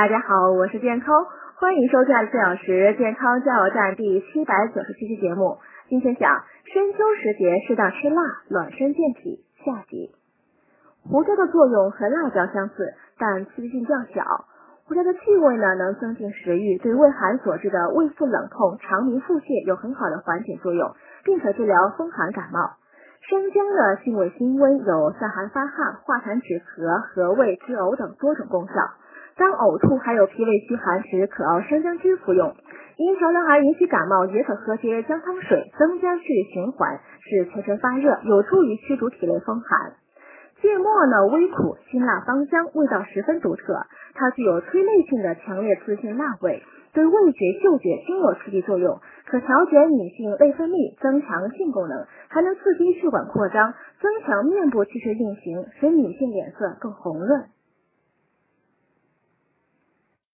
大家好，我是健康，欢迎收看四小时健康加油站第七百九十七期节目。今天讲深秋时节适当吃辣，暖身健体。下集。胡椒的作用和辣椒相似，但刺激性较小。胡椒的气味呢，能增进食欲，对胃寒所致的胃腹冷痛、肠鸣腹泻有很好的缓解作用，并可治疗风寒感冒。生姜的性味辛温，有散寒发汗、化痰止咳、和胃止呕等多种功效。当呕吐还有脾胃虚寒时，可熬生姜汁服用。因着凉而引起感冒，也可喝些姜汤水，增加血液循环，使全身发热，有助于驱逐体内风寒。芥末呢，微苦，辛辣芳香，味道十分独特。它具有催泪性的强烈刺激性辣味，对味觉、嗅觉均有刺激作用，可调节女性内分泌，增强性功能，还能刺激血管扩张，增强面部气血运行，使女性脸色更红润。